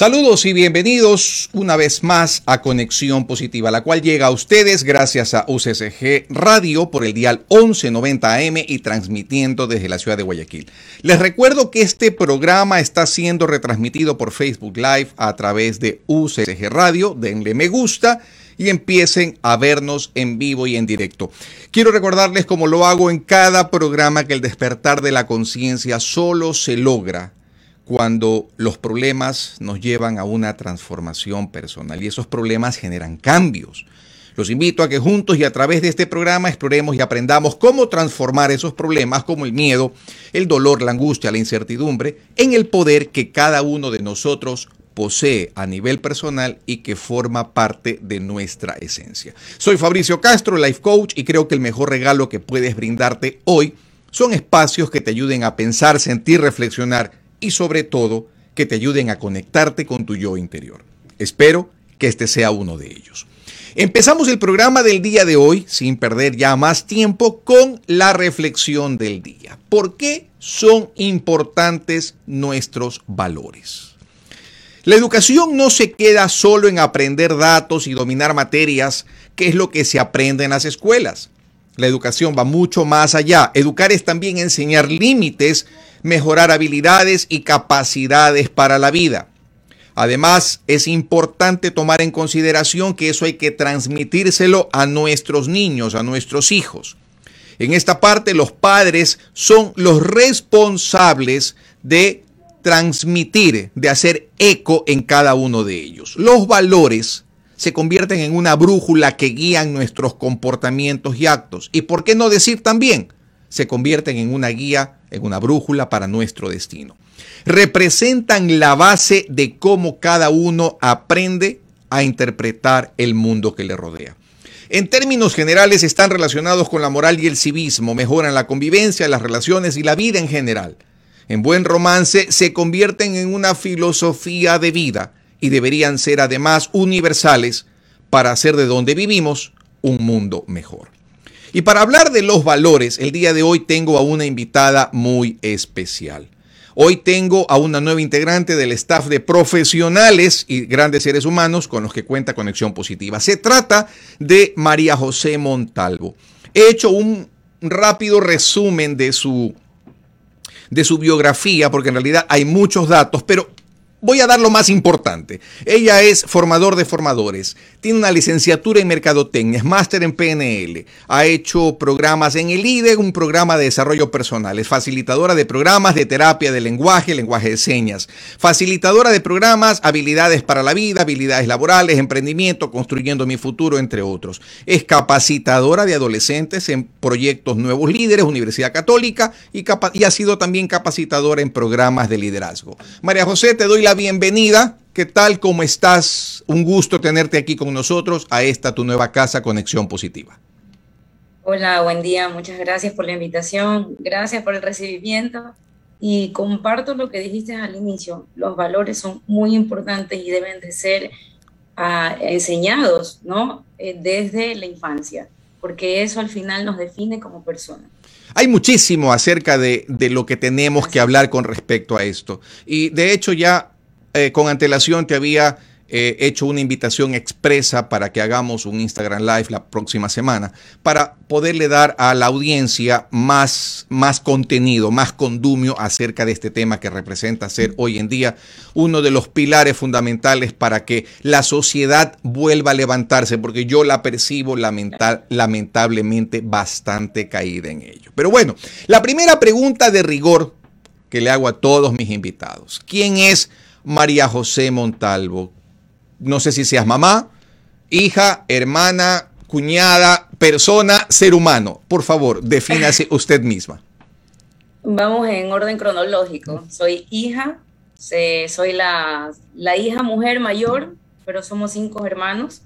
Saludos y bienvenidos una vez más a Conexión Positiva, la cual llega a ustedes gracias a UCSG Radio por el dial 1190 AM y transmitiendo desde la ciudad de Guayaquil. Les recuerdo que este programa está siendo retransmitido por Facebook Live a través de UCSG Radio. Denle me gusta y empiecen a vernos en vivo y en directo. Quiero recordarles como lo hago en cada programa que el despertar de la conciencia solo se logra cuando los problemas nos llevan a una transformación personal y esos problemas generan cambios. Los invito a que juntos y a través de este programa exploremos y aprendamos cómo transformar esos problemas como el miedo, el dolor, la angustia, la incertidumbre, en el poder que cada uno de nosotros posee a nivel personal y que forma parte de nuestra esencia. Soy Fabricio Castro, Life Coach, y creo que el mejor regalo que puedes brindarte hoy son espacios que te ayuden a pensar, sentir, reflexionar y sobre todo que te ayuden a conectarte con tu yo interior. Espero que este sea uno de ellos. Empezamos el programa del día de hoy, sin perder ya más tiempo, con la reflexión del día. ¿Por qué son importantes nuestros valores? La educación no se queda solo en aprender datos y dominar materias, que es lo que se aprende en las escuelas. La educación va mucho más allá. Educar es también enseñar límites mejorar habilidades y capacidades para la vida. Además, es importante tomar en consideración que eso hay que transmitírselo a nuestros niños, a nuestros hijos. En esta parte, los padres son los responsables de transmitir, de hacer eco en cada uno de ellos. Los valores se convierten en una brújula que guían nuestros comportamientos y actos. ¿Y por qué no decir también? Se convierten en una guía en una brújula para nuestro destino. Representan la base de cómo cada uno aprende a interpretar el mundo que le rodea. En términos generales están relacionados con la moral y el civismo, mejoran la convivencia, las relaciones y la vida en general. En buen romance se convierten en una filosofía de vida y deberían ser además universales para hacer de donde vivimos un mundo mejor. Y para hablar de los valores, el día de hoy tengo a una invitada muy especial. Hoy tengo a una nueva integrante del staff de profesionales y grandes seres humanos con los que cuenta Conexión Positiva. Se trata de María José Montalvo. He hecho un rápido resumen de su, de su biografía, porque en realidad hay muchos datos, pero Voy a dar lo más importante. Ella es formador de formadores, tiene una licenciatura en mercadotecnia, es máster en PNL, ha hecho programas en el IDE, un programa de desarrollo personal, es facilitadora de programas de terapia de lenguaje, lenguaje de señas, facilitadora de programas, habilidades para la vida, habilidades laborales, emprendimiento, construyendo mi futuro, entre otros. Es capacitadora de adolescentes en proyectos Nuevos Líderes, Universidad Católica, y, y ha sido también capacitadora en programas de liderazgo. María José, te doy la bienvenida. ¿Qué tal? ¿Cómo estás? Un gusto tenerte aquí con nosotros a esta tu nueva casa Conexión Positiva. Hola, buen día. Muchas gracias por la invitación. Gracias por el recibimiento. Y comparto lo que dijiste al inicio. Los valores son muy importantes y deben de ser ah, enseñados, ¿no? Eh, desde la infancia, porque eso al final nos define como personas. Hay muchísimo acerca de, de, lo que tenemos que hablar con respecto a esto. Y de hecho ya eh, con antelación te había eh, hecho una invitación expresa para que hagamos un Instagram Live la próxima semana, para poderle dar a la audiencia más, más contenido, más condumio acerca de este tema que representa ser hoy en día uno de los pilares fundamentales para que la sociedad vuelva a levantarse, porque yo la percibo lamentablemente bastante caída en ello. Pero bueno, la primera pregunta de rigor que le hago a todos mis invitados, ¿quién es María José Montalvo? no sé si seas mamá, hija, hermana, cuñada, persona, ser humano. Por favor, defínase usted misma. Vamos en orden cronológico. Soy hija, soy la, hija mujer mayor, pero somos cinco hermanos.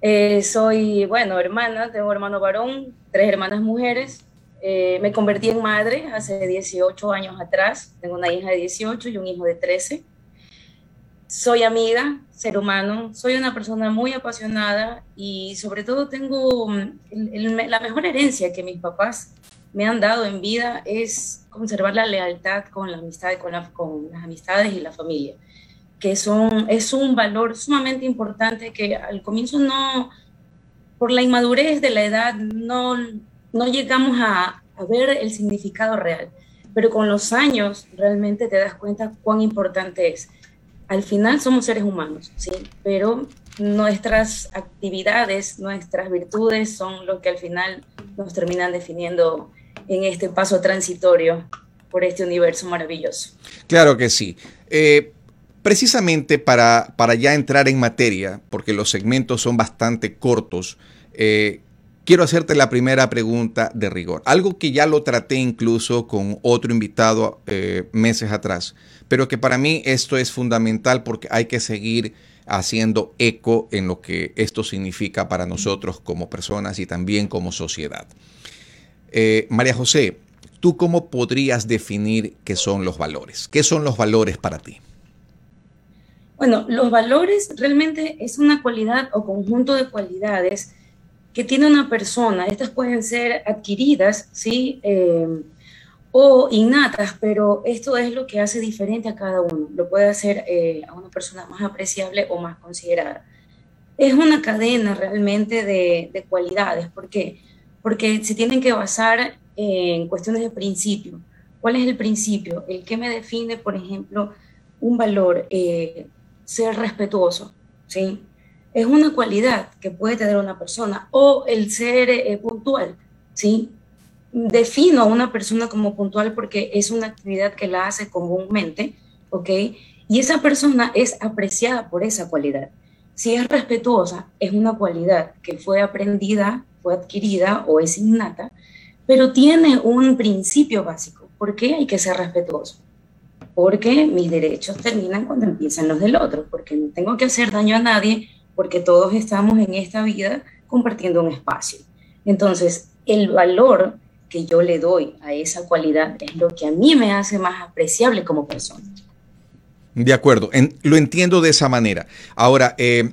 Eh, soy, bueno, hermana, tengo hermano varón, tres hermanas mujeres. Eh, me convertí en madre hace 18 años atrás. Tengo una hija de 18 y un hijo de 13 soy amiga, ser humano, soy una persona muy apasionada y sobre todo tengo mm, la mejor herencia que mis papás me han dado en vida es conservar la lealtad con la amistad, con, las amistades y la familia. que son, es un valor sumamente importante que al comienzo no, por la inmadurez de la edad, no, no llegamos a ver el significado real. Pero con los años realmente te das cuenta cuán importante es. Al final somos seres humanos, ¿sí? Pero nuestras actividades, nuestras virtudes son lo que al final nos terminan definiendo en este paso transitorio por este universo maravilloso. Claro que sí. Eh, precisamente para, para, ya entrar en materia, porque los segmentos son bastante cortos, eh, quiero hacerte la primera pregunta de rigor. Algo que ya lo traté incluso con otro invitado eh, meses atrás, pero que para mí esto es fundamental porque hay que seguir haciendo eco en lo que esto significa para nosotros como personas y también como sociedad. Eh, María José, ¿tú cómo podrías definir qué son los valores? ¿Qué son los valores para ti? Bueno, los valores realmente es una cualidad o conjunto de cualidades que tiene una persona. Estas pueden ser adquiridas, ¿sí? Eh, o innatas, pero esto es lo que hace diferente a cada uno. Lo puede hacer eh, a una persona más apreciable o más considerada. Es una cadena realmente de, de cualidades. ¿Por qué? Porque se tienen que basar en cuestiones de principio. ¿Cuál es el principio? El que me define, por ejemplo, un valor, eh, ser respetuoso, ¿sí? Es una cualidad que puede tener una persona o el ser eh, puntual, ¿sí? defino a una persona como puntual porque es una actividad que la hace comúnmente, ¿ok? Y esa persona es apreciada por esa cualidad. Si es respetuosa, es una cualidad que fue aprendida, fue adquirida o es innata, pero tiene un principio básico. ¿Por qué hay que ser respetuoso? Porque mis derechos terminan cuando empiezan los del otro, porque no tengo que hacer daño a nadie, porque todos estamos en esta vida compartiendo un espacio. Entonces, el valor que yo le doy a esa cualidad es lo que a mí me hace más apreciable como persona. De acuerdo, lo entiendo de esa manera. Ahora, eh,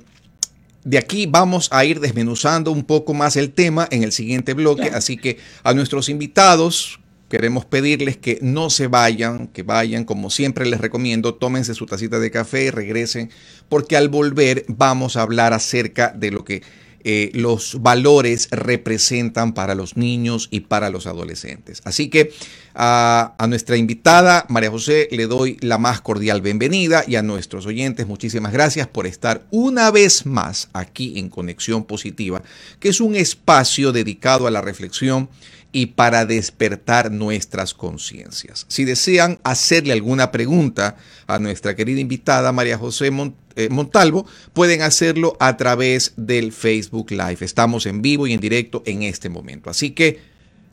de aquí vamos a ir desmenuzando un poco más el tema en el siguiente bloque, así que a nuestros invitados queremos pedirles que no se vayan, que vayan, como siempre les recomiendo, tómense su tacita de café y regresen, porque al volver vamos a hablar acerca de lo que eh, los valores representan para los niños y para los adolescentes. Así que a, a, nuestra invitada, María José, le doy la más cordial bienvenida y a nuestros oyentes muchísimas gracias por estar una vez más aquí en Conexión Positiva, que es un espacio dedicado a la reflexión y para despertar nuestras conciencias. Si desean hacerle alguna pregunta a nuestra querida invitada María José eh, Montalvo, pueden hacerlo a través del Facebook Live. Estamos en vivo y en directo en este momento. Así que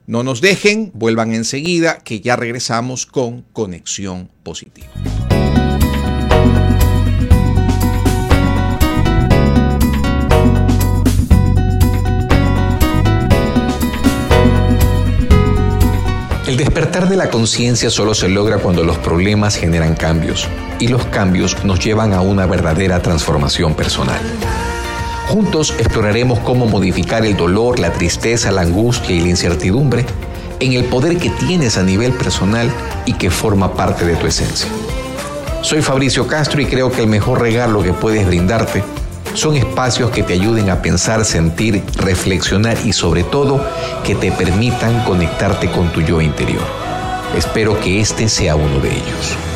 no nos dejen, vuelvan enseguida que ya regresamos con Conexión Positiva. El despertar de la conciencia solo se logra cuando los problemas generan cambios y los cambios nos llevan a una verdadera transformación personal. Juntos exploraremos cómo modificar el dolor, la tristeza, la angustia y la incertidumbre en el poder que tienes a nivel personal y que forma parte de tu esencia. Soy Fabricio Castro y creo que el mejor regalo que puedes brindarte son espacios que te ayuden a pensar, sentir, reflexionar y sobre todo que te permitan conectarte con tu yo interior. Espero que este sea uno de ellos.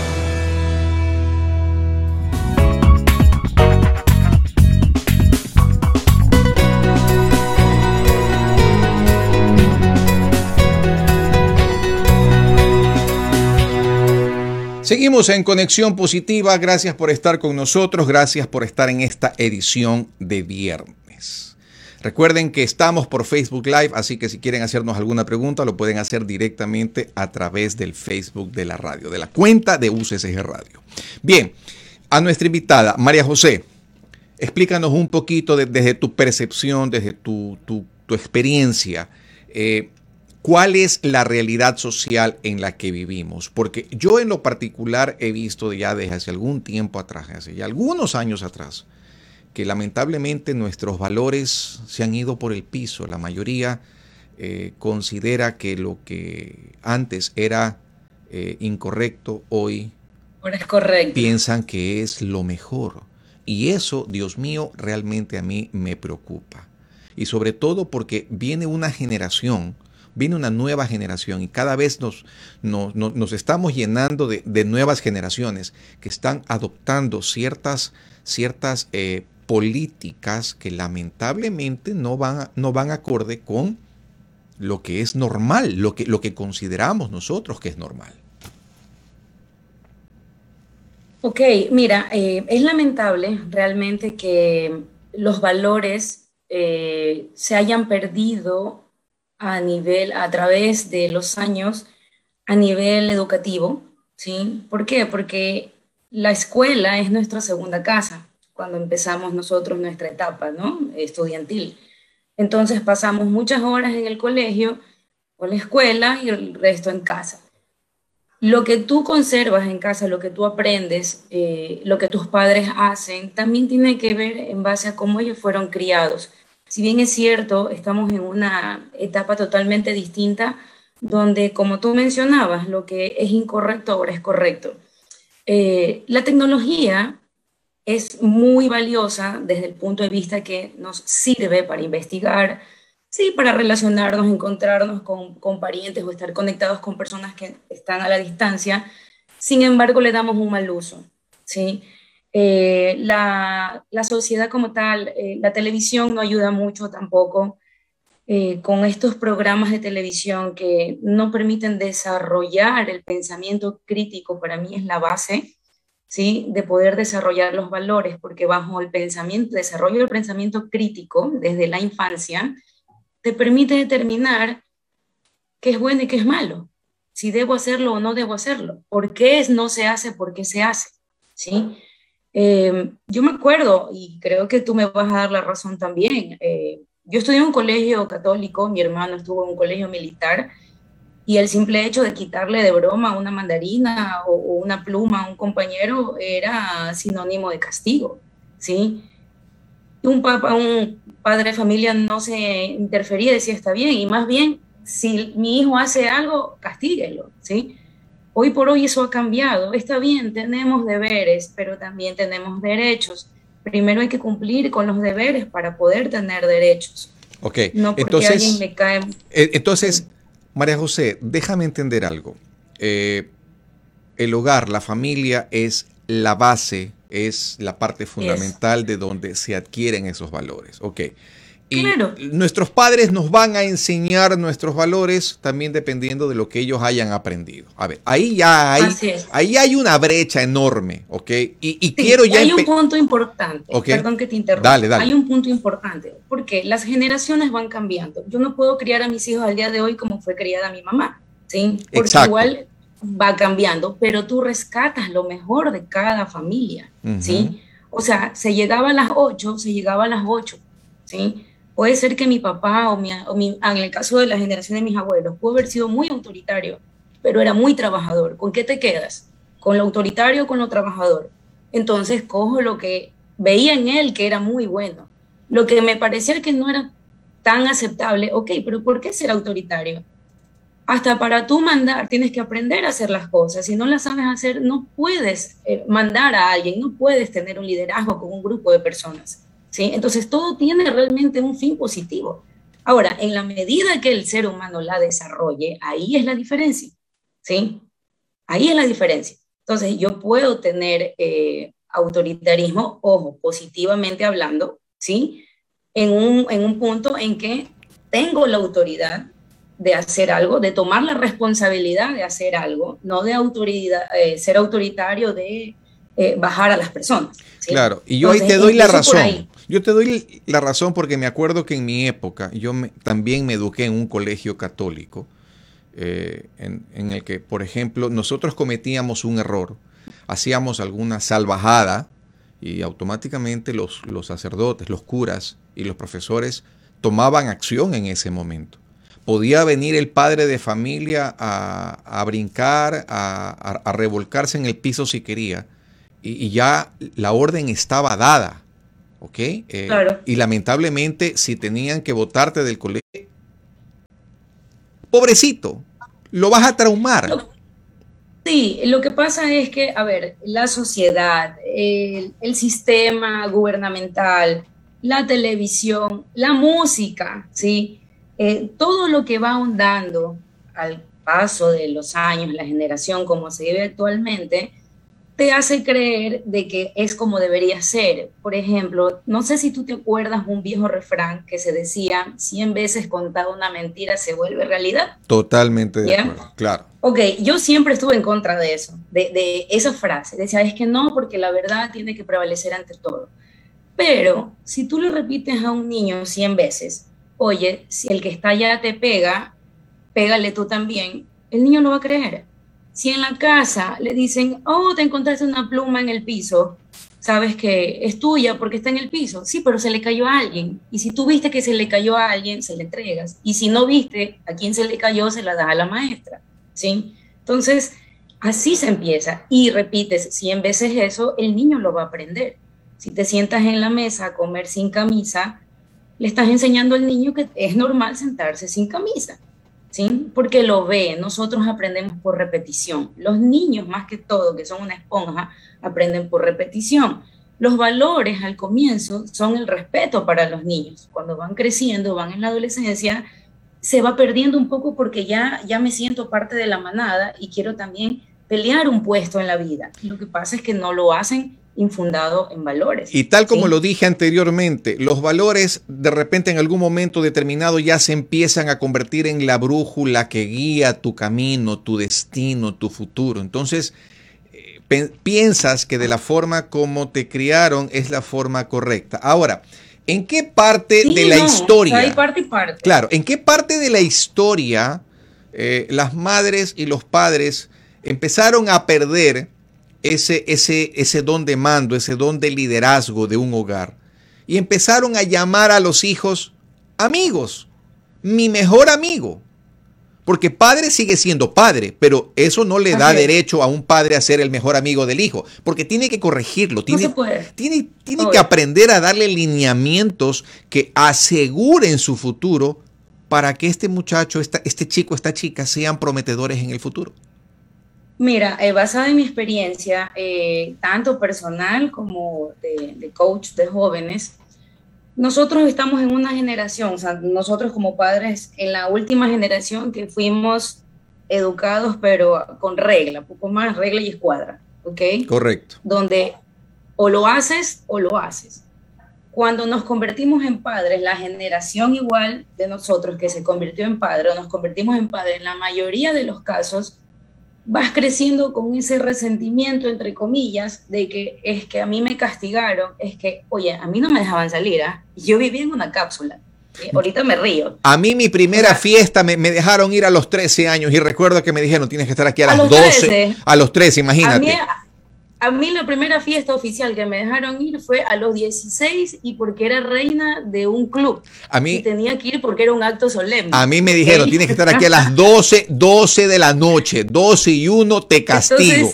Seguimos en Conexión Positiva. Gracias por estar con nosotros. Gracias por estar en esta edición de viernes. Recuerden que estamos por Facebook Live, así que si quieren hacernos alguna pregunta, lo pueden hacer directamente a través del Facebook de la radio, de la cuenta de UCSG Radio. Bien, a nuestra invitada, María José, explícanos un poquito desde tu percepción, desde tu, experiencia. Eh, cuál es la realidad social en la que vivimos. Porque yo en lo particular he visto ya desde hace algún tiempo atrás, hace ya algunos años atrás, que lamentablemente nuestros valores se han ido por el piso. La mayoría eh, considera que lo que antes era eh, incorrecto hoy es correcto. piensan que es lo mejor. Y eso, Dios mío, realmente a mí me preocupa. Y sobre todo porque viene una generación, viene una nueva generación y cada vez nos, nos, estamos llenando de, nuevas generaciones que están adoptando ciertas, ciertas eh, políticas que lamentablemente no van, no van acorde con lo que es normal, lo que, lo que consideramos nosotros que es normal. Ok, mira, eh, es lamentable realmente que los valores eh, se hayan perdido a nivel, a través de los años, a nivel educativo, ¿sí? ¿Por qué? Porque la escuela es nuestra segunda casa cuando empezamos nosotros nuestra etapa, ¿no? Estudiantil. Entonces pasamos muchas horas en el colegio o la escuela y el resto en casa lo que tú conservas en casa, lo que tú aprendes, eh, lo que tus padres hacen, también tiene que ver en base a cómo ellos fueron criados. Si bien es cierto, estamos en una etapa totalmente distinta, donde, como tú mencionabas, lo que es incorrecto ahora es correcto. Eh, la tecnología es muy valiosa desde el punto de vista que nos sirve para investigar, Sí, para relacionarnos, encontrarnos con, parientes o estar conectados con personas que están a la distancia. Sin embargo, le damos un mal uso. ¿sí? Eh, la, sociedad como tal, eh, la televisión no ayuda mucho tampoco eh, con estos programas de televisión que no permiten desarrollar el pensamiento crítico, para mí es la base. ¿sí? de poder desarrollar los valores, porque bajo el pensamiento, desarrollo del pensamiento crítico desde la infancia, te permite determinar qué es bueno y qué es malo, si debo hacerlo o no debo hacerlo, por qué no se hace, por qué se hace, ¿sí? Em, yo me acuerdo, y creo que tú me vas a dar la razón también, eh, yo estudié en un colegio católico, mi hermano estuvo en un colegio militar, y el simple hecho de quitarle de broma una mandarina o, o una pluma a un compañero era sinónimo de castigo, ¿sí? un, papá, un padre de familia no se interfería, decía está bien, y más bien, si mi hijo hace algo, castíguelo, ¿sí? Hoy por hoy eso ha cambiado. Está bien, tenemos deberes, pero también tenemos derechos. Primero hay que cumplir con los deberes para poder tener derechos. Ok, no entonces, me cae... Eh, entonces, María José, déjame entender algo. Eh, el hogar, la familia es la base es la parte fundamental de donde se adquieren esos valores. Ok. Y nuestros padres nos van a enseñar nuestros valores también dependiendo de lo que ellos hayan aprendido. A ver, ahí ya hay, ahí hay una brecha enorme, ¿ok? Y, quiero ya... Hay un punto importante, perdón que te interrumpa. Dale, dale. Hay un punto importante, porque las generaciones van cambiando. Yo no puedo criar a mis hijos al día de hoy como fue criada mi mamá, ¿sí? Porque igual va cambiando, pero tú rescatas lo mejor de cada familia, ¿sí? O sea, se llegaba a las 8, se llegaba a las 8, ¿sí? Puede ser que mi papá o, mi, en el caso de la generación de mis abuelos, pudo haber sido muy autoritario, pero era muy trabajador. ¿Con qué te quedas? ¿Con lo autoritario o con lo trabajador? Entonces cojo lo que veía en él que era muy bueno. Lo que me parecía que no era tan aceptable, ok, pero ¿por qué ser autoritario? hasta para tú mandar tienes que aprender a hacer las cosas. Si no las sabes hacer, no puedes eh, mandar a alguien, no puedes tener un liderazgo con un grupo de personas. ¿Sí? Entonces todo tiene realmente un fin positivo. Ahora, en la medida que el ser humano la desarrolle, ahí es la diferencia. ¿sí? Ahí es la diferencia. Entonces yo puedo tener eh, autoritarismo, ojo, positivamente hablando, ¿sí? En un, en un punto en que tengo la autoridad, de hacer algo, de tomar la responsabilidad de hacer algo, no de autoridad, eh, ser autoritario, de eh, bajar a las personas. Claro, y yo ahí te doy la razón. Yo te doy la razón porque me acuerdo que en mi época yo también me eduqué en un colegio católico, eh, en, el que, por ejemplo, nosotros cometíamos un error, hacíamos alguna salvajada y automáticamente los, los sacerdotes, los curas y los profesores tomaban acción en ese momento. Podía venir el padre de familia a, brincar, a, revolcarse en el piso si quería, y, ya la orden estaba dada, ¿ok? Eh, y lamentablemente, si tenían que votarte del colegio, pobrecito, lo vas a traumar. Sí, lo que pasa es que, a ver, la sociedad, el, sistema gubernamental, la televisión, la música, ¿sí? Eh, todo lo que va ahondando al paso de los años, la generación como se vive actualmente, te hace creer de que es como debería ser. Por ejemplo, no sé si tú te acuerdas un viejo refrán que se decía, 100 veces contada una mentira se vuelve realidad. Totalmente de acuerdo, claro. Ok, yo siempre estuve en contra de eso, de, de esa frase. Decía, es que no, porque la verdad tiene que prevalecer ante todo. Pero si tú le repites a un niño 100 veces, oye, si el que está allá te pega, pégale tú también, el niño no va a creer si en la casa le dicen, oh, te encontraste una pluma en el piso, sabes que es tuya porque está en el piso. Sí, pero se le cayó a alguien. Y si tú viste que se le cayó a alguien, se le entregas. Y si no viste a quién se le cayó, se la das a la maestra. ¿Sí? Entonces, así se empieza. Y repites 100 veces eso, el niño lo va a aprender. Si te sientas en la mesa a comer sin camisa, le estás enseñando al niño que es normal sentarse sin camisa. ¿Sí? Porque lo ve, nosotros aprendemos por repetición. Los niños, más que todo, que son una esponja, aprenden por repetición. Los valores al comienzo son el respeto para los niños. Cuando van creciendo, van en la adolescencia, se va perdiendo un poco porque ya, ya me siento parte de la manada y quiero también pelear un puesto en la vida. Lo que pasa es que no lo hacen infundado en valores. Y tal como lo dije anteriormente, los valores de repente en algún momento determinado ya se empiezan a convertir en la brújula que guía tu camino, tu destino, tu futuro. Entonces, eh, piensas que de la forma como te criaron es la forma correcta. Ahora, ¿en qué parte de la historia? Hay parte y parte. Claro, ¿en qué parte de la historia eh, las madres y los padres empezaron a perder ese, ese, ese don de mando, ese don de liderazgo de un hogar. Y empezaron a llamar a los hijos amigos, mi mejor amigo. Porque padre sigue siendo padre, pero eso no le da derecho a un padre a ser el mejor amigo del hijo, porque tiene que corregirlo, tiene, tiene, tiene que aprender a darle lineamientos que aseguren su futuro para que este muchacho, este chico, esta chica sean prometedores en el futuro. Mira, eh, basada en mi experiencia, eh, tanto personal como de, coach de jóvenes, nosotros estamos en una generación, o sea, nosotros como padres, en la última generación que fuimos educados, pero con regla, poco más regla y escuadra, ¿ok? Correcto. Donde o lo haces o lo haces. Cuando nos convertimos en padres, la generación igual de nosotros que se convirtió en padre o nos convertimos en padres, en la mayoría de los casos, vas creciendo con ese resentimiento, entre comillas, de que es que a mí me castigaron, es que, oye, a mí no me dejaban salir, ¿ah? yo vivía en una cápsula. Ahorita me río. A mí mi primera fiesta me, dejaron ir a los 13 años y recuerdo que me dijeron, tienes que estar aquí a, las 12. A los 13, imagínate a mí la primera fiesta oficial que me dejaron ir fue a los 16 y porque era reina de un club. A mí, y tenía que ir porque era un acto solemne. A mí me dijeron, tienes que estar aquí a las 12, 12 de la noche, 12 y 1 te castigo.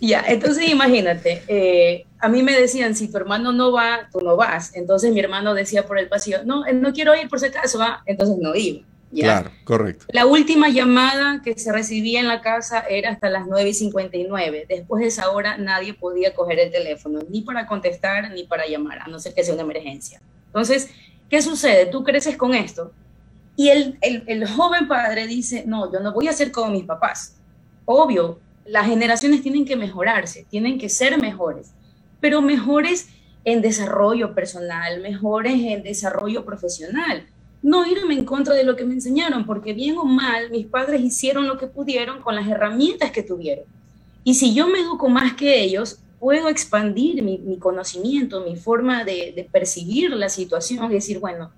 ya, entonces imagínate, eh, a mí me decían, si tu hermano no va, tú no vas. Entonces mi hermano decía por el pasillo, no, no quiero ir por si acaso, va. Entonces no iba. Claro, correcto. La última llamada que se recibía en la casa era hasta las 9 y 59. Después de esa hora nadie podía coger el teléfono, ni para contestar, ni para llamar, a no ser que sea una emergencia. Entonces, ¿qué sucede? Tú creces con esto y el, el, el joven padre dice, no, yo no voy a ser como mis papás. Obvio, las generaciones tienen que mejorarse, tienen que ser mejores, pero mejores en desarrollo personal, mejores en desarrollo profesional no irme en contra de lo que me enseñaron, porque bien o mal, mis padres hicieron lo que pudieron con las herramientas que tuvieron. Y si yo me educo más que ellos, puedo expandir mi, conocimiento, mi forma de, percibir la situación y decir, bueno,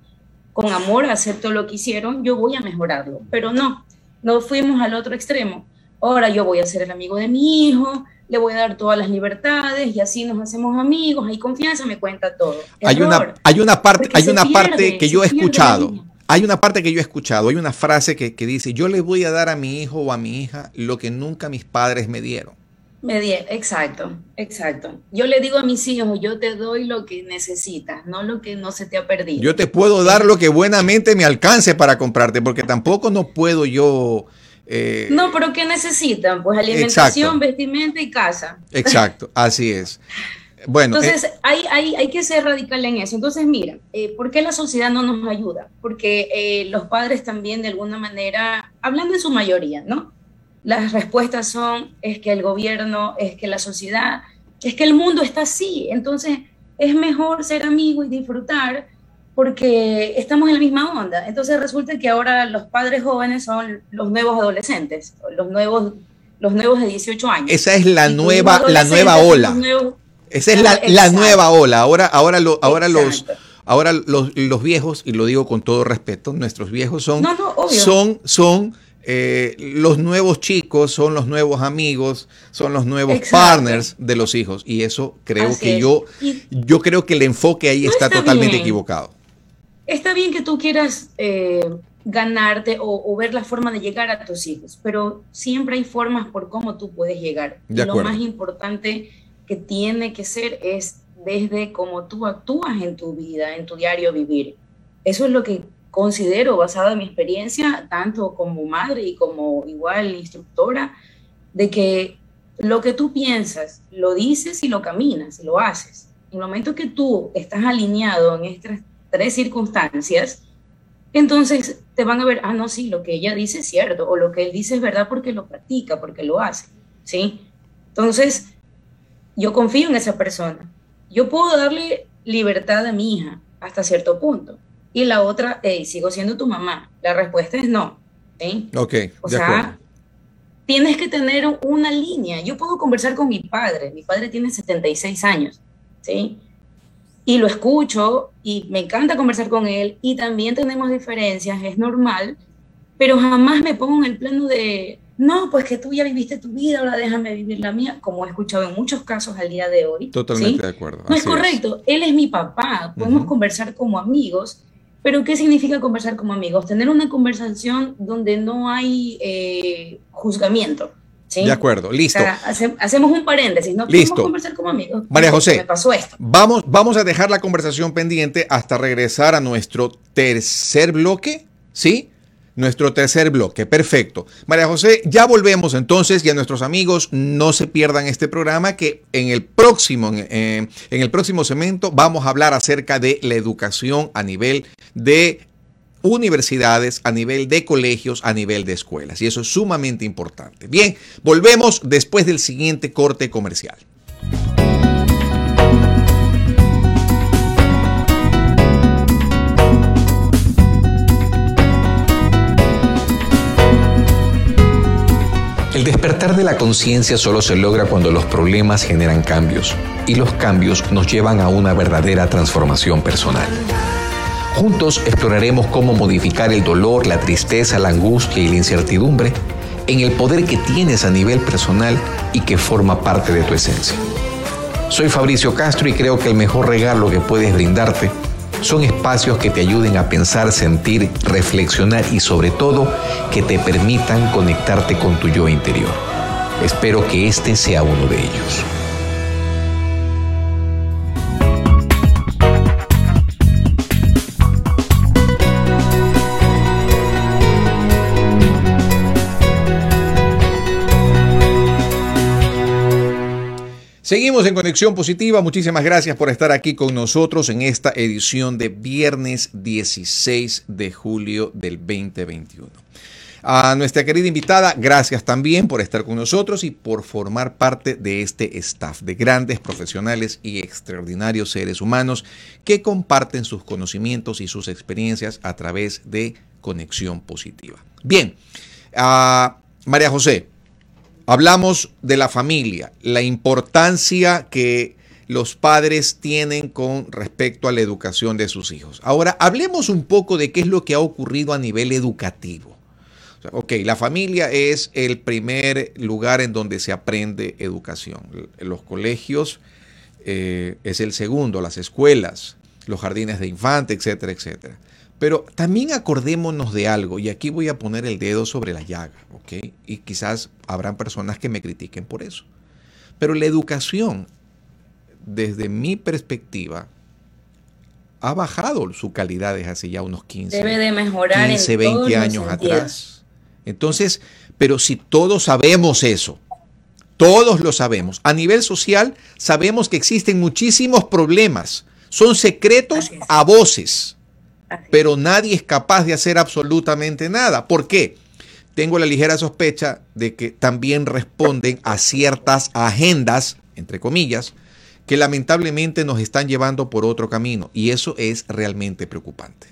con amor acepto lo que hicieron, yo voy a mejorarlo. Pero no, no fuimos al otro extremo. Ahora yo voy a ser el amigo de mi hijo, le voy a dar todas las libertades y así nos hacemos amigos, hay confianza, me cuenta todo. hay una, hay una parte, hay una parte que yo he escuchado. Hay una parte que yo he escuchado, hay una frase que, dice, yo le voy a dar a mi hijo o a mi hija lo que nunca mis padres me dieron. Me dieron, exacto, exacto. Yo le digo a mis hijos, yo te doy lo que necesitas, no lo que no se te ha perdido. Yo te puedo dar lo que buenamente me alcance para comprarte, porque tampoco no puedo yo Eh, no, pero ¿qué necesitan? Pues alimentación, vestimenta y casa. Exacto, así es. Bueno, entonces eh, hay, hay, hay, que ser radical en eso. Entonces, mira, eh, ¿por qué la sociedad no nos ayuda? Porque eh, los padres también, de alguna manera, hablando en su mayoría, ¿no? Las respuestas son, es que el gobierno, es que la sociedad, es que el mundo está así. Entonces, es mejor ser amigo y disfrutar porque estamos en la misma onda. Entonces, resulta que ahora los padres jóvenes son los nuevos adolescentes, los nuevos, los nuevos de 18 años. Esa es la nueva, la nueva ola. Esa es la, nueva ola. Ahora, ahora, lo, ahora los ahora los, los, viejos, y lo digo con todo respeto, nuestros viejos son, son, son eh, los nuevos chicos, son los nuevos amigos, son los nuevos partners de los hijos. Y eso creo que yo, yo creo que el enfoque ahí está, totalmente equivocado. Está bien que tú quieras eh, ganarte o, ver la forma de llegar a tus hijos, pero siempre hay formas por cómo tú puedes llegar. y lo más importante que tiene que ser es desde cómo tú actúas en tu vida, en tu diario vivir. Eso es lo que considero, basado en mi experiencia, tanto como madre y como igual instructora, de que lo que tú piensas, lo dices y lo caminas, y lo haces. En el momento que tú estás alineado en estas tres circunstancias, entonces te van a ver, ah, no, sí, lo que ella dice es cierto, o lo que él dice es verdad porque lo practica, porque lo hace, ¿sí? Entonces, yo confío en esa persona. Yo puedo darle libertad a mi hija hasta cierto punto. Y la otra, hey, sigo siendo tu mamá. La respuesta es no. Ok. O sea, tienes que tener una línea. Yo puedo conversar con mi padre. Mi padre tiene 76 años. ¿sí? Y lo escucho y me encanta conversar con él. Y también tenemos diferencias, es normal. Pero jamás me pongo en el plano de, no, pues que tú ya viviste tu vida, ahora déjame vivir la mía, como he escuchado en muchos casos al día de hoy. Totalmente de acuerdo. No es correcto, él es mi papá, podemos conversar como amigos, pero ¿qué significa conversar como amigos? Tener una conversación donde no hay eh, juzgamiento. De acuerdo, listo. hacemos un paréntesis, no listo. conversar como amigos. María José, me pasó esto. Vamos, vamos a dejar la conversación pendiente hasta regresar a nuestro tercer bloque, ¿sí? nuestro tercer bloque. Perfecto. María José, ya volvemos entonces y a nuestros amigos no se pierdan este programa que en el próximo, en, el próximo segmento vamos a hablar acerca de la educación a nivel de universidades, a nivel de colegios, a nivel de escuelas. Y eso es sumamente importante. Bien, volvemos después del siguiente corte comercial. El despertar de la conciencia solo se logra cuando los problemas generan cambios y los cambios nos llevan a una verdadera transformación personal. Juntos exploraremos cómo modificar el dolor, la tristeza, la angustia y la incertidumbre en el poder que tienes a nivel personal y que forma parte de tu esencia. Soy Fabricio Castro y creo que el mejor regalo que puedes brindarte son espacios que te ayuden a pensar, sentir, reflexionar y sobre todo que te permitan conectarte con tu yo interior. Espero que este sea uno de ellos. Seguimos en Conexión Positiva. Muchísimas gracias por estar aquí con nosotros en esta edición de viernes 16 de julio del 2021. A nuestra querida invitada, gracias también por estar con nosotros y por formar parte de este staff de grandes profesionales y extraordinarios seres humanos que comparten sus conocimientos y sus experiencias a través de Conexión Positiva. Bien, a María José, Hablamos de la familia, la importancia que los padres tienen con respecto a la educación de sus hijos. Ahora, hablemos un poco de qué es lo que ha ocurrido a nivel educativo. ok, la familia es el primer lugar en donde se aprende educación. Los colegios eh, es el segundo, las escuelas, los jardines de infante, etcétera, etcétera. Pero también acordémonos de algo, y aquí voy a poner el dedo sobre la llaga, ¿ok? Y quizás habrán personas que me critiquen por eso. Pero la educación, desde mi perspectiva, ha bajado su calidad desde hace ya unos 15, Debe de mejorar 15 20 años atrás. Entonces, Pero si todos sabemos eso, todos lo sabemos, a nivel social sabemos que existen muchísimos problemas, son secretos a voces, pero nadie es capaz de hacer absolutamente nada. ¿Por qué? Tengo la ligera sospecha de que también responden a ciertas agendas, entre comillas, que lamentablemente nos están llevando por otro camino y eso es realmente preocupante.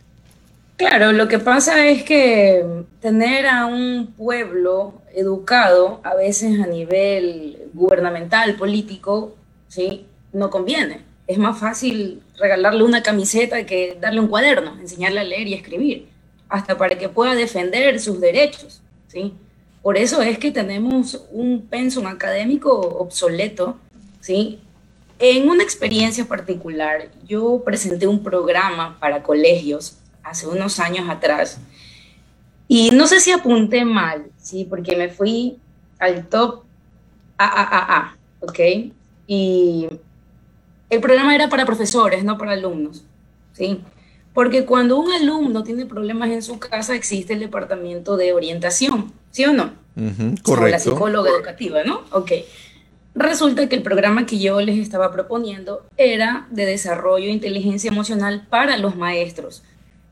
Claro, lo que pasa es que tener a un pueblo educado, a veces a nivel gubernamental, político, ¿sí? no conviene. Es más fácil regalarle una camiseta que darle un cuaderno, enseñarle a leer y escribir, hasta para que pueda defender sus derechos. ¿sí? Por eso es que tenemos un pensum académico obsoleto, ¿sí? En una experiencia particular, yo presenté un programa para colegios hace unos años atrás y no sé si apunté mal, sí, porque me fui al top AAAA, ¿ok? Y el programa era para profesores, no para alumnos, ¿sí? Porque cuando un alumno tiene problemas en su casa, existe el departamento de orientación, ¿sí o no? correcto. O la psicóloga educativa, ¿no? Ok. Resulta que el programa que yo les estaba proponiendo era de desarrollo de inteligencia emocional para los maestros.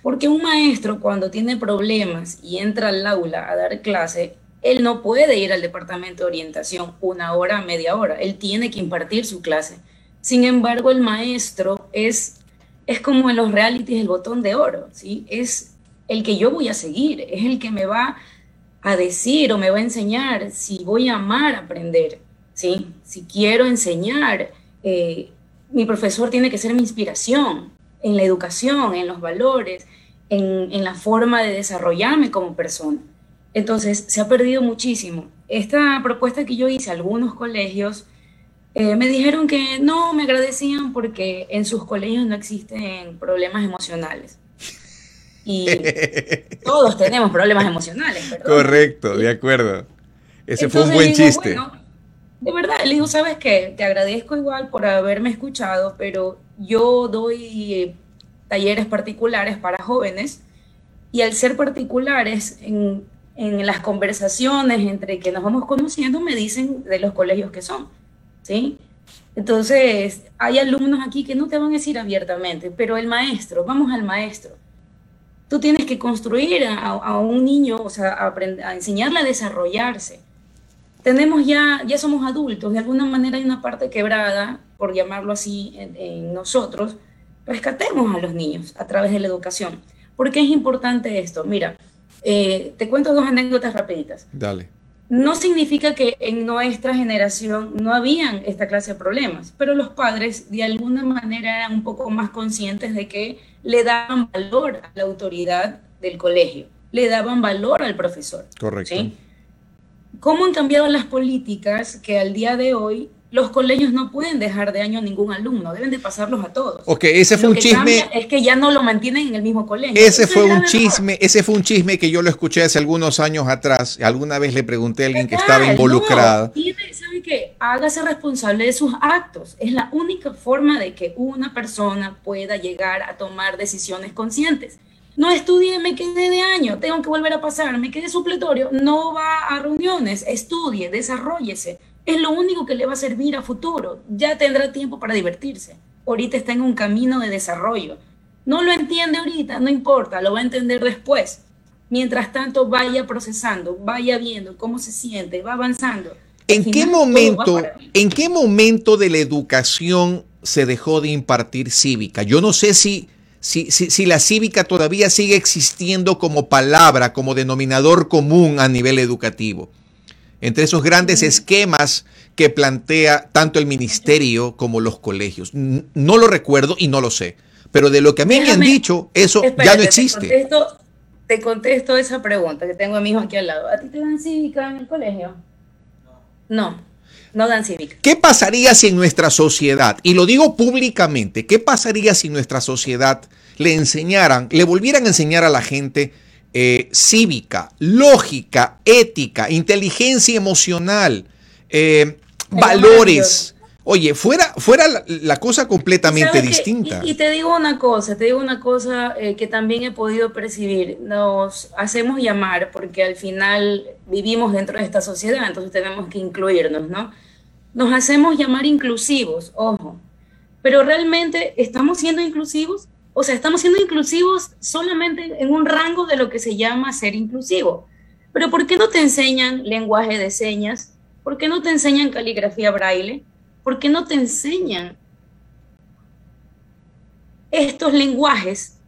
Porque un maestro cuando tiene problemas y entra al aula a dar clase, él no puede ir al departamento de orientación una hora, media hora. Él tiene que impartir su clase. Sin embargo, el maestro es, es como en los realities el botón de oro, ¿sí? Es el que yo voy a seguir, es el que me va a decir o me va a enseñar si voy a amar aprender. ¿sí? Si quiero enseñar, eh, mi profesor tiene que ser mi inspiración en la educación, en los valores, en, la forma de desarrollarme como persona. Entonces, se ha perdido muchísimo. Esta propuesta que yo hice a algunos colegios, eh, me dijeron que no, me agradecían porque en sus colegios no existen problemas emocionales. Y todos tenemos problemas emocionales. Correcto, de acuerdo. Ese fue un buen chiste de verdad, le digo, sabes qué, te agradezco igual por haberme escuchado, pero yo doy eh, talleres particulares para jóvenes y al ser particulares en, en, las conversaciones entre que nos vamos conociendo me dicen de los colegios que son, ¿sí? Entonces, hay alumnos aquí que no te van a decir abiertamente, pero el maestro, vamos al maestro. Tú tienes que construir a, un niño, o sea, a, a enseñarle a desarrollarse tenemos ya, ya somos adultos, de alguna manera hay una parte quebrada, por llamarlo así, en, nosotros, rescatemos a los niños a través de la educación. ¿Por qué es importante esto? Mira, eh, te cuento dos anécdotas rapiditas. Dale. No significa que en nuestra generación no habían esta clase de problemas, pero los padres de alguna manera eran un poco más conscientes de que le daban valor a la autoridad del colegio, le daban valor al profesor. Correcto. ¿sí? cómo han cambiado las políticas que al día de hoy los colegios no pueden dejar de año a ningún alumno, deben de pasarlos a todos. Ok, ese fue un chisme. Es que ya no lo mantienen en el mismo colegio. Ese fue un chisme, ese fue un chisme que yo lo escuché hace algunos años atrás. Alguna vez le pregunté a alguien que estaba involucrado. ¿Sabe qué? Hágase responsable de sus actos. Es la única forma de que una persona pueda llegar a tomar decisiones conscientes no estudié, me quedé de año, tengo que volver a pasar, me quedé supletorio, no va a reuniones, estudie, desarrollese. Es lo único que le va a servir a futuro. Ya tendrá tiempo para divertirse. Ahorita está en un camino de desarrollo. No lo entiende ahorita, no importa, lo va a entender después. Mientras tanto, vaya procesando, vaya viendo cómo se siente, va avanzando. ¿En qué momento, en qué momento de la educación se dejó de impartir cívica? Yo no sé si si, la cívica todavía sigue existiendo como palabra, como denominador común a nivel educativo. Entre esos grandes esquemas que plantea tanto el ministerio como los colegios. No lo recuerdo y no lo sé, pero de lo que a mí me han dicho, eso ya no existe. Te contesto, esa pregunta que tengo a mi hijo aquí al lado. ¿A ti te dan cívica en el colegio? No. No dan cívica. ¿Qué pasaría si en nuestra sociedad, y lo digo públicamente, qué pasaría si en nuestra sociedad le enseñaran, le volvieran a enseñar a la gente eh, cívica, lógica, ética, inteligencia emocional, eh, valores, Oye, fuera, fuera la, cosa completamente distinta. y, te digo una cosa, te digo una cosa eh, que también he podido percibir. Nos hacemos llamar porque al final vivimos dentro de esta sociedad, entonces tenemos que incluirnos, ¿no? Nos hacemos llamar inclusivos, ojo, pero realmente estamos siendo inclusivos, o sea, estamos siendo inclusivos solamente en un rango de lo que se llama ser inclusivo. Pero ¿por qué no te enseñan lenguaje de señas? ¿Por qué no te enseñan caligrafía braille? ¿Por qué no te enseñan estos lenguajes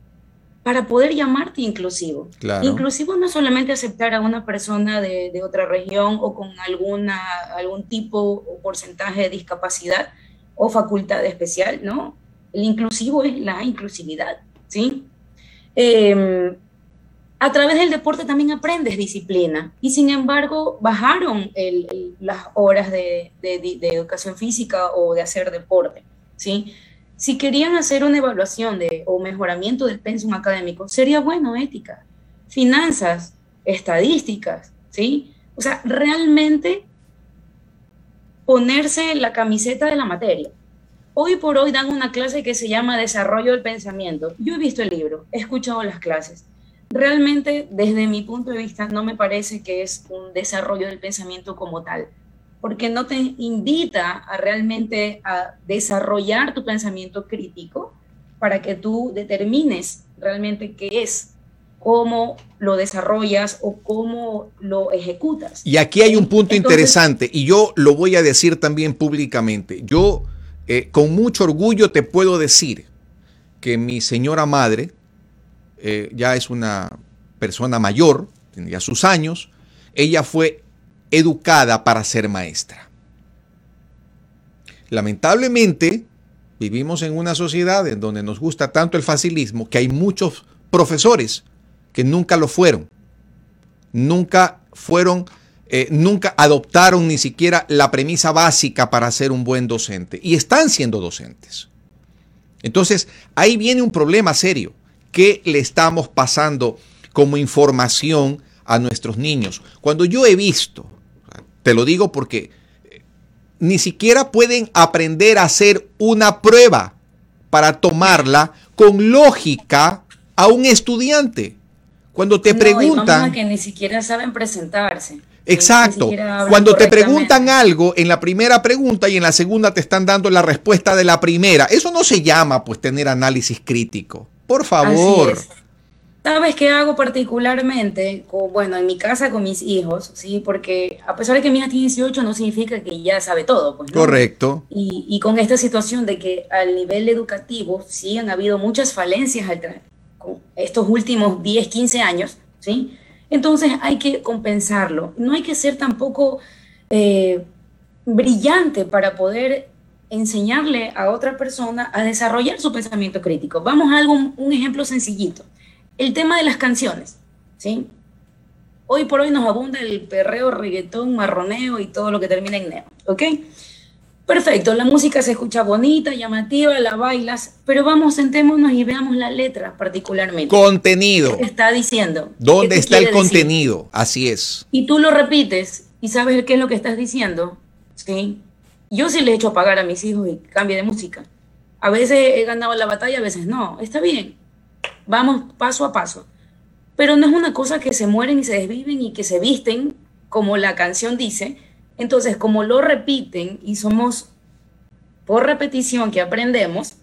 para poder llamarte inclusivo? Inclusivo no es solamente aceptar a una persona de, otra región o con alguna, algún tipo o porcentaje de discapacidad o facultad especial, ¿no? El inclusivo es la inclusividad, ¿sí? Em, a través del deporte también aprendes disciplina y sin embargo bajaron las horas de, educación física o de hacer deporte, ¿sí? Si querían hacer una evaluación de, o mejoramiento del pensum académico, sería bueno ética, finanzas, estadísticas, ¿sí? O sea, realmente ponerse la camiseta de la materia. Hoy por hoy dan una clase que se llama Desarrollo del Pensamiento. Yo he visto el libro, he escuchado las clases realmente desde mi punto de vista no me parece que es un desarrollo del pensamiento como tal, porque no te invita a realmente a desarrollar tu pensamiento crítico para que tú determines realmente qué es, cómo lo desarrollas o cómo lo ejecutas. Y aquí hay un punto interesante y yo lo voy a decir también públicamente. Yo eh, con mucho orgullo te puedo decir que mi señora madre, eh, ya es una persona mayor, tendría sus años, ella fue educada para ser maestra. Lamentablemente, vivimos en una sociedad en donde nos gusta tanto el facilismo que hay muchos profesores que nunca lo fueron, nunca fueron, eh, nunca adoptaron ni siquiera la premisa básica para ser un buen docente y están siendo docentes. Entonces, ahí viene un problema serio qué le estamos pasando como información a nuestros niños. Cuando yo he visto, te lo digo porque eh, ni siquiera pueden aprender a hacer una prueba para tomarla con lógica a un estudiante. Cuando te preguntan... que ni siquiera saben presentarse. Exacto. Cuando te preguntan algo en la primera pregunta y en la segunda te están dando la respuesta de la primera, eso no se llama pues tener análisis crítico. Por favor. ¿Sabes qué hago particularmente? bueno, en mi casa con mis hijos, ¿sí? Porque a pesar de que mi hija tiene 18, no significa que ya sabe todo. Pues, Correcto. Y, con esta situación de que al nivel educativo sí han habido muchas falencias con estos últimos 10, 15 años, ¿sí? Entonces hay que compensarlo. No hay que ser tampoco eh, brillante para poder enseñarle a otra persona a desarrollar su pensamiento crítico. Vamos a algo, un ejemplo sencillito. El tema de las canciones, ¿sí? Hoy por hoy nos abunda el perreo, reggaetón, marroneo y todo lo que termina en neo, ¿ok? Perfecto, la música se escucha bonita, llamativa, la bailas, pero vamos, sentémonos y veamos la letra particularmente. Contenido. ¿Qué está diciendo? ¿Dónde está el contenido? Así es. Y tú lo repites y sabes qué es lo que estás diciendo, ¿sí? Yo sí le he hecho pagar a mis hijos y cambie de música. A veces he ganado la batalla, a veces no. Está bien. Vamos paso a paso. Pero no es una cosa que se mueren y se desviven y que se visten como la canción dice. Entonces, como lo repiten y somos por repetición que aprendemos,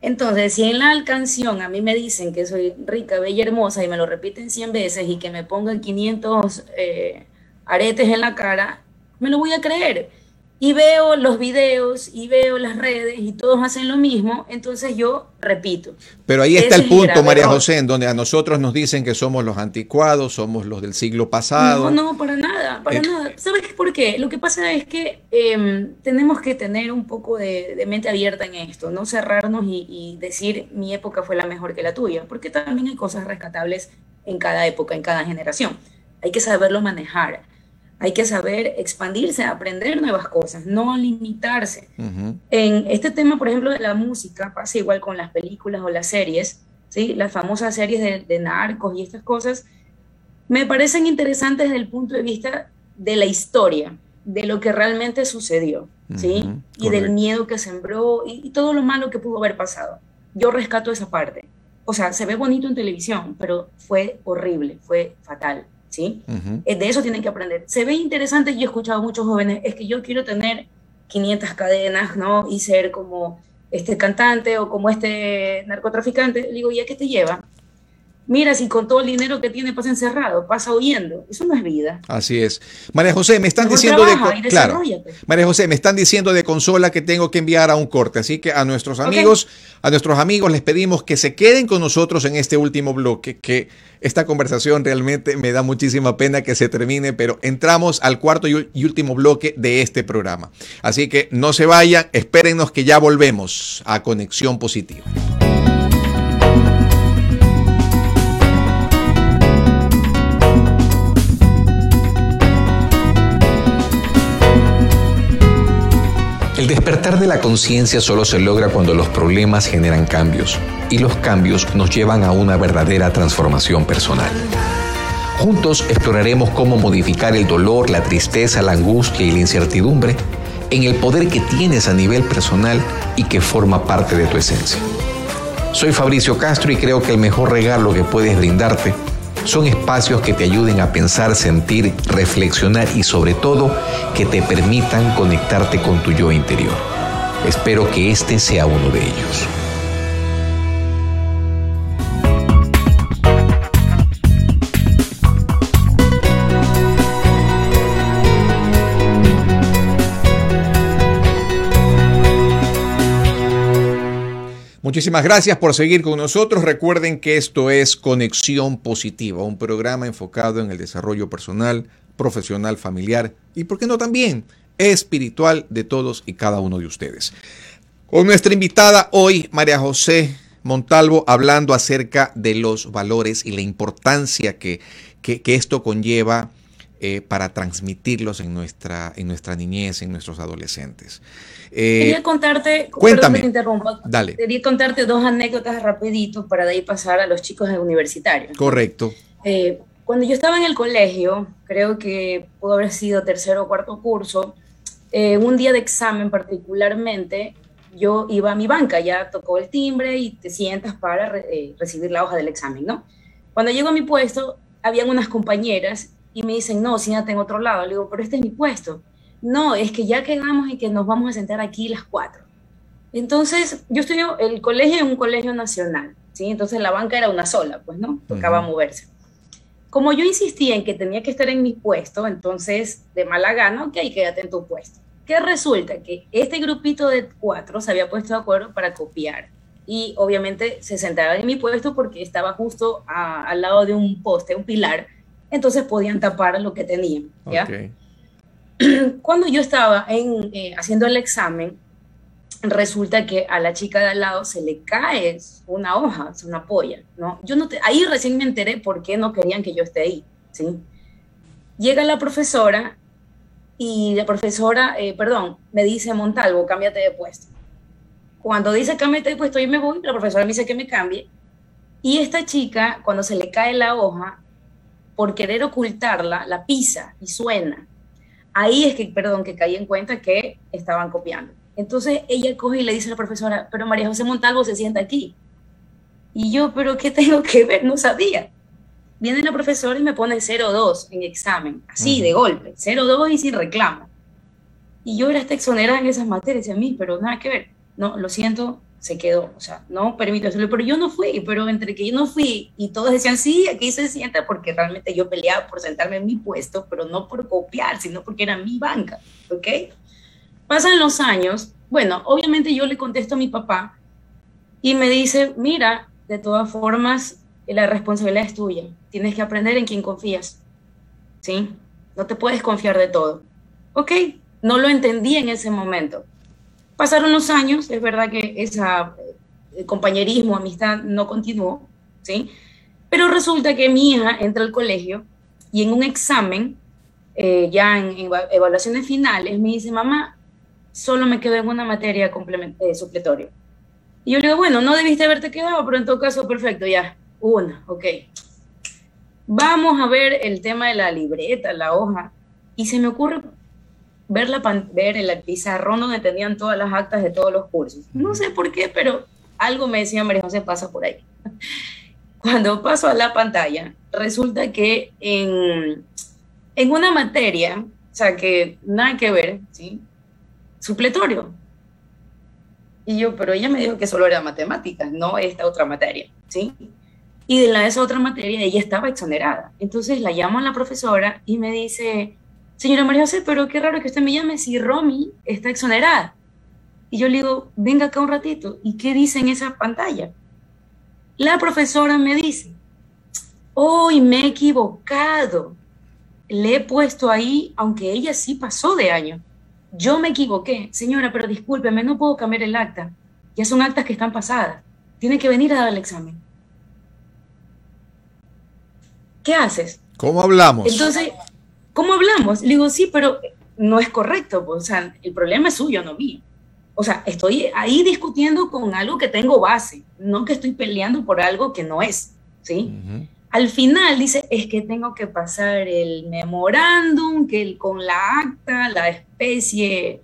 entonces si en la canción a mí me dicen que soy rica, bella, hermosa y me lo repiten 100 veces y que me pongan 500 eh, aretes en la cara, me lo voy a creer y veo los videos y veo las redes y todos hacen lo mismo, entonces yo repito. Pero ahí está el punto, María José, en donde a nosotros nos dicen que somos los anticuados, somos los del siglo pasado. No, no, para nada, para eh, nada. ¿Sabes por qué? Lo que pasa es que em, tenemos que tener un poco de, mente abierta en esto, no cerrarnos y, y decir mi época fue la mejor que la tuya, porque también hay cosas rescatables en cada época, en cada generación. Hay que saberlo manejar hay que saber expandirse, aprender nuevas cosas, no limitarse. En este tema, por ejemplo, de la música, pasa igual con las películas o las series, ¿sí? las famosas series de, narcos y estas cosas, me parecen interesantes desde el punto de vista de la historia, de lo que realmente sucedió, ¿sí? y del miedo que sembró y, todo lo malo que pudo haber pasado. Yo rescato esa parte. O sea, se ve bonito en televisión, pero fue horrible, fue fatal, ¿sí? Eh, de eso tienen que aprender. Se ve interesante, y he escuchado a muchos jóvenes, es que yo quiero tener 500 cadenas, ¿no? Y ser como este cantante o como este narcotraficante. Le digo, ¿y a qué te lleva? Mira, si con todo el dinero que tiene pasa encerrado, pasa huyendo. Eso no es vida. Así es. María José, me están diciendo de claro. María José, me están diciendo de consola que tengo que enviar a un corte. Así que a nuestros amigos, a nuestros amigos les pedimos que se queden con nosotros en este último bloque, que esta conversación realmente me da muchísima pena que se termine, pero entramos al cuarto y último bloque de este programa. Así que no se vayan, espérennos que ya volvemos a Conexión Positiva. Despertar de la conciencia solo se logra cuando los problemas generan cambios y los cambios nos llevan a una verdadera transformación personal. Juntos exploraremos cómo modificar el dolor, la tristeza, la angustia y la incertidumbre en el poder que tienes a nivel personal y que forma parte de tu esencia. Soy Fabricio Castro y creo que el mejor regalo que puedes brindarte son espacios que te ayuden a pensar, sentir, reflexionar y sobre todo que te permitan conectarte con tu yo interior. Espero que este sea uno de ellos. Muchísimas gracias por seguir con nosotros. Recuerden que esto es Conexión Positiva, un programa enfocado en el desarrollo personal, profesional, familiar y, por qué no también, espiritual de todos y cada uno de ustedes. Con nuestra invitada hoy, María José Montalvo, hablando acerca de los valores y la importancia que, que, esto conlleva eh, para transmitirlos en nuestra, en nuestra niñez, en nuestros adolescentes. Eh, quería contarte, cuéntame, interrumpa, dale. Quería contarte dos anécdotas rapidito para de ahí pasar a los chicos universitarios. Correcto. Eh, cuando yo estaba en el colegio, creo que pudo haber sido tercero o cuarto curso, eh, un día de examen particularmente, yo iba a mi banca, ya tocó el timbre y te sientas para recibir la hoja del examen, ¿no? Cuando llego a mi puesto, habían unas compañeras y me dicen, no, siéntate en otro lado. Le digo, pero este es mi puesto no, es que ya quedamos y que nos vamos a sentar aquí las cuatro. Entonces, yo estudio el colegio en un colegio nacional, ¿sí? Entonces la banca era una sola, pues, ¿no? Tocaba moverse. Como yo insistía en que tenía que estar en mi puesto, entonces, de mala gana, ok, quédate en tu puesto. ¿Qué resulta? Que este grupito de cuatro se había puesto de acuerdo para copiar. Y obviamente se sentaban en mi puesto porque estaba justo al lado de un poste, un pilar. Entonces podían tapar lo que tenían, ¿ya? cuando yo estaba en, eh, haciendo el examen, resulta que a la chica de al lado se le cae una hoja, una polla, ¿no? Yo no ahí recién me enteré por qué no querían que yo esté ahí, ¿sí? Llega la profesora y la profesora, eh, perdón, me dice, Montalvo, cámbiate de puesto. Cuando dice cámbiate de puesto, yo me voy, la profesora me dice que me cambie. Y esta chica, cuando se le cae la hoja, por querer ocultarla, la pisa y suena ahí es que, perdón, que caí en cuenta que estaban copiando. Entonces ella coge y le dice a la profesora, pero María José Montalvo se sienta aquí. Y yo, pero ¿qué tengo que ver? No sabía. Viene la profesora y me pone 0-2 en examen, así de golpe, 0-2 y sin reclamo. Y yo era esta exonerada en esas materias, y a mí, pero nada que ver. No, lo siento, se quedó. O sea, no permito hacerlo, pero yo no fui, pero entre que yo no fui y todos decían, sí, aquí se sienta, porque realmente yo peleaba por sentarme en mi puesto, pero no por copiar, sino porque era mi banca, ¿ok? Pasan los años, bueno, obviamente yo le contesto a mi papá y me dice, mira, de todas formas, la responsabilidad es tuya, tienes que aprender en quién confías, ¿sí? No te puedes confiar de todo. Ok, no lo entendí en ese momento Pasaron los años, es verdad que ese eh, compañerismo, amistad no continuó, ¿sí? Pero resulta que mi hija entra al colegio y en un examen, eh, ya en, evaluaciones finales, me dice, mamá, solo me quedo en una materia eh, supletoria. Y yo le digo, bueno, no debiste haberte quedado, pero en todo caso, perfecto, ya, una, ok. Vamos a ver el tema de la libreta, la hoja. Y se me ocurre ver, la ver el pizarrón donde tenían todas las actas de todos los cursos. No sé por qué, pero algo me decía María José pasa por ahí. Cuando paso a la pantalla, resulta que en, en una materia, o sea, que nada que ver, ¿sí? Supletorio. Y yo, pero ella me dijo que solo era matemáticas, no esta otra materia, ¿sí? Y de la, esa otra materia ella estaba exonerada. Entonces la llamo a la profesora y me dice, señora María José, pero qué raro que usted me llame si Romy está exonerada. Y yo le digo, venga acá un ratito. ¿Y qué dice en esa pantalla? La profesora me dice, hoy me he equivocado. Le he puesto ahí, aunque ella sí pasó de año. Yo me equivoqué. Señora, pero discúlpeme, no puedo cambiar el acta. Ya son actas que están pasadas. Tiene que venir a dar el examen. ¿Qué haces? ¿Cómo hablamos? Entonces, ¿cómo hablamos? Le digo, sí, pero no es correcto. Pues, o sea, el problema es suyo, no mío. O sea, estoy ahí discutiendo con algo que tengo base, no que estoy peleando por algo que no es, ¿sí? Al final dice, es que tengo que pasar el memorándum, que el, con la acta, la especie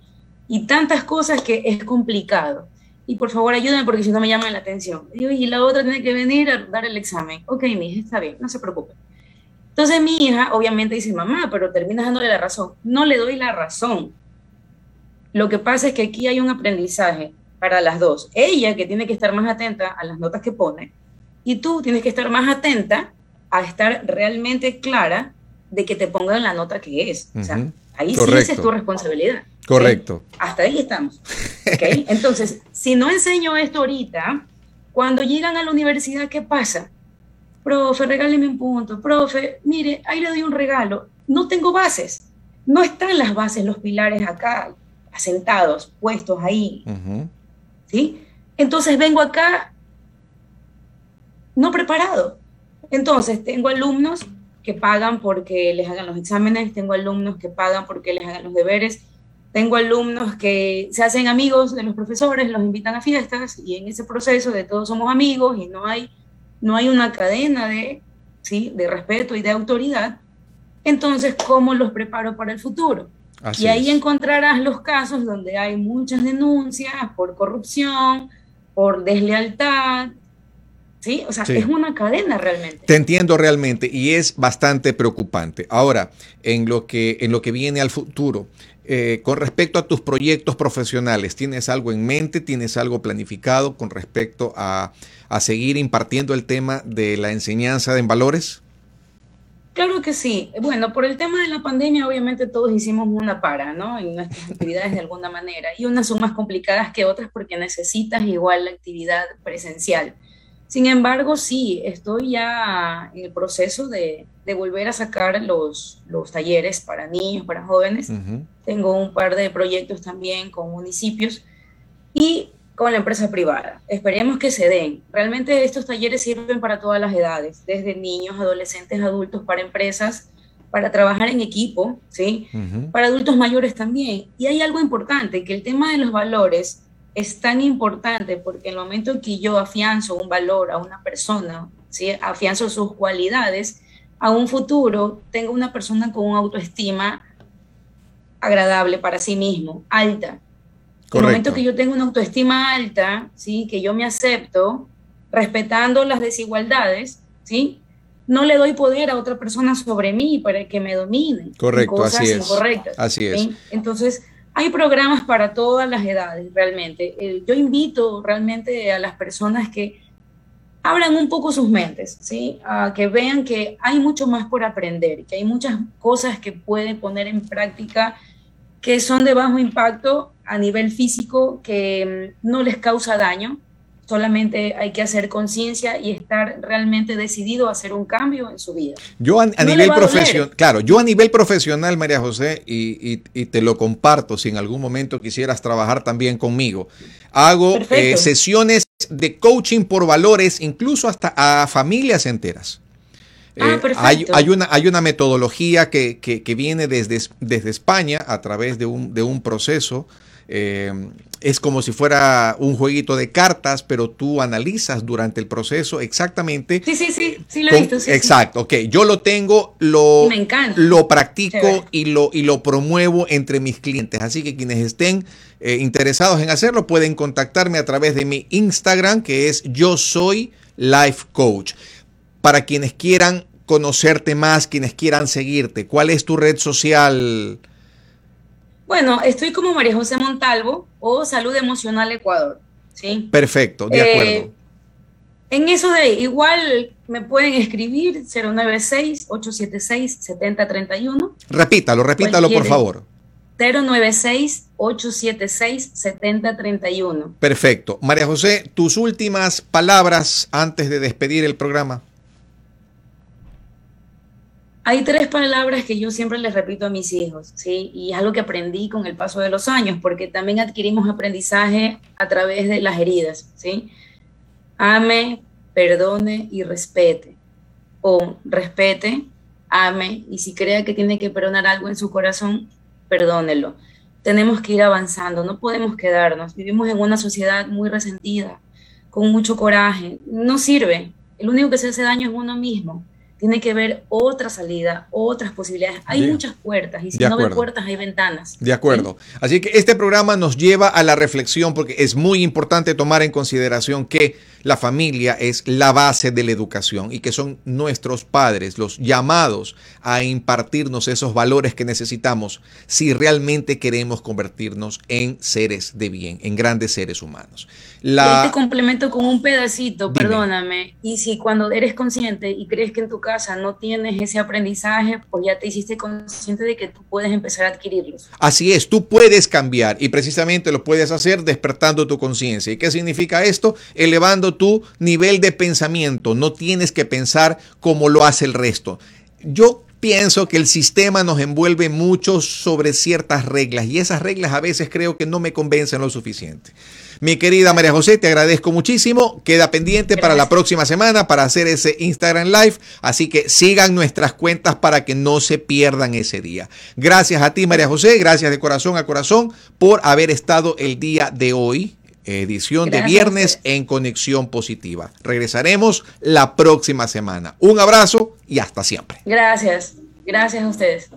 y tantas cosas que es complicado. Y por favor ayúdenme porque si no me llaman la atención. Y, y la otra tiene que venir a dar el examen. Ok, mi hija, está bien, no se preocupe. Entonces mi hija obviamente dice, mamá, pero terminas dándole la razón. No le doy la razón. Lo que pasa es que aquí hay un aprendizaje para las dos. Ella que tiene que estar más atenta a las notas que pone y tú tienes que estar más atenta a estar realmente clara de que te pongan la nota que es. O sea, ahí sí es tu responsabilidad. Correcto. Hasta ahí estamos. ¿Okay? Entonces, si no enseño esto ahorita, cuando llegan a la universidad, ¿qué pasa? Profe, regáleme un punto, profe, mire, ahí le doy un regalo, no tengo bases, no están las bases, los pilares acá, asentados, puestos ahí, ¿sí? Entonces vengo acá no preparado. Entonces tengo alumnos que pagan porque les hagan los exámenes, tengo alumnos que pagan porque les hagan los deberes, tengo alumnos que se hacen amigos de los profesores, los invitan a fiestas y en ese proceso de todos somos amigos y no hay no hay una cadena de, ¿sí? de respeto y de autoridad, entonces, ¿cómo los preparo para el futuro? y ahí encontrarás los casos donde hay muchas denuncias por corrupción, por deslealtad, ¿sí? O sea, es una cadena realmente. Te entiendo realmente y es bastante preocupante. Ahora, en lo que, en lo que viene al futuro, eh, con respecto a tus proyectos profesionales, ¿tienes algo en mente? ¿Tienes algo planificado con respecto a, seguir impartiendo el tema de la enseñanza en valores? Claro que sí. Bueno, por el tema de la pandemia, obviamente todos hicimos una para, ¿no? En nuestras actividades de alguna manera. Y unas son más complicadas que otras porque necesitas igual la actividad presencial. Sin embargo, sí, estoy ya en el proceso de, volver a sacar los, los, talleres para niños, para jóvenes. Tengo un par de proyectos también con municipios y con la empresa privada. Esperemos que se den. Realmente estos talleres sirven para todas las edades, desde niños, adolescentes, adultos, para empresas, para trabajar en equipo, ¿sí? Para adultos mayores también. Y hay algo importante, que el tema de los valores es tan importante porque en el momento que yo afianzo un valor a una persona, ¿sí? afianzo sus cualidades, a un futuro tengo una persona con una autoestima agradable para sí mismo, alta. En el momento que yo tengo una autoestima alta, ¿sí? que yo me acepto, respetando las desigualdades, ¿sí? no le doy poder a otra persona sobre mí para que me domine. Correcto, así es. Así es. Entonces, hay programas para todas las edades, realmente. yo invito realmente a las personas que abran un poco sus mentes, ¿sí? Que vean que hay mucho más por aprender, que hay muchas cosas que pueden poner en práctica que son de bajo impacto a nivel físico, que mm, no les causa daño, solamente hay que hacer conciencia y estar realmente decidido a hacer un cambio en su vida. Yo a, nivel profesional, claro, yo a nivel profesional, María José, y, te lo comparto, si en algún momento quisieras trabajar también conmigo, hago eh, sesiones de coaching por valores, incluso hasta a familias enteras. Ah, eh, hay, hay, una, hay una metodología que, que, viene desde, desde España a través de un, de un proceso eh, es como si fuera un jueguito de cartas, pero tú analizas durante el proceso exactamente. Sí, sí, sí, sí lo he visto. exacto, ok. Yo lo tengo, lo, lo practico y lo, y lo promuevo entre mis clientes. Así que quienes estén eh, interesados en hacerlo pueden contactarme a través de mi Instagram, que es yo soy life coach. Para quienes quieran conocerte más, quienes quieran seguirte, ¿cuál es tu red social? Bueno, estoy como María José Montalvo o Salud Emocional Ecuador. ¿sí? Perfecto, de eh, acuerdo. En eso de igual me pueden escribir 096-876-7031. Repítalo, repítalo por favor. 096-876-7031. Perfecto. María José, tus últimas palabras antes de despedir el programa. Hay tres palabras que yo siempre les repito a mis hijos, ¿sí? Y es algo que aprendí con el paso de los años, porque también adquirimos aprendizaje a través de las heridas, ¿sí? Ame, perdone y respete. O respete, ame, y si crea que tiene que perdonar algo en su corazón, perdónelo. Tenemos que ir avanzando, no podemos quedarnos. Vivimos en una sociedad muy resentida, con mucho coraje. No sirve. El único que se hace daño es uno mismo tiene que ver otra salida, otras posibilidades. Hay muchas puertas y si no hay puertas hay ventanas. De acuerdo. Así que este programa nos lleva a la reflexión porque es muy importante tomar en consideración que la familia es la base de la educación y que son nuestros padres los llamados a impartirnos esos valores que necesitamos si realmente queremos convertirnos en seres de bien, en grandes seres humanos. La... te complemento con un pedacito, perdóname. Y si cuando eres consciente y crees que en tu casa no tienes ese aprendizaje, pues ya te hiciste consciente de que tú puedes empezar a adquirirlos. Así es, tú puedes cambiar y precisamente lo puedes hacer despertando tu conciencia. ¿Y qué significa esto? Elevando tu nivel de pensamiento. No tienes que pensar como lo hace el resto. Yo pienso que el sistema nos envuelve mucho sobre ciertas reglas y esas reglas a veces creo que no me convencen lo suficiente. Mi querida María José, te agradezco muchísimo. Queda pendiente para la próxima semana para hacer ese Instagram Live. Así que sigan nuestras cuentas para que no se pierdan ese día. Gracias a ti, María José. Gracias de corazón a corazón por haber estado el día de hoy edición de viernes en Conexión Positiva. Regresaremos la próxima semana. Un abrazo y hasta siempre. Gracias. Gracias a ustedes.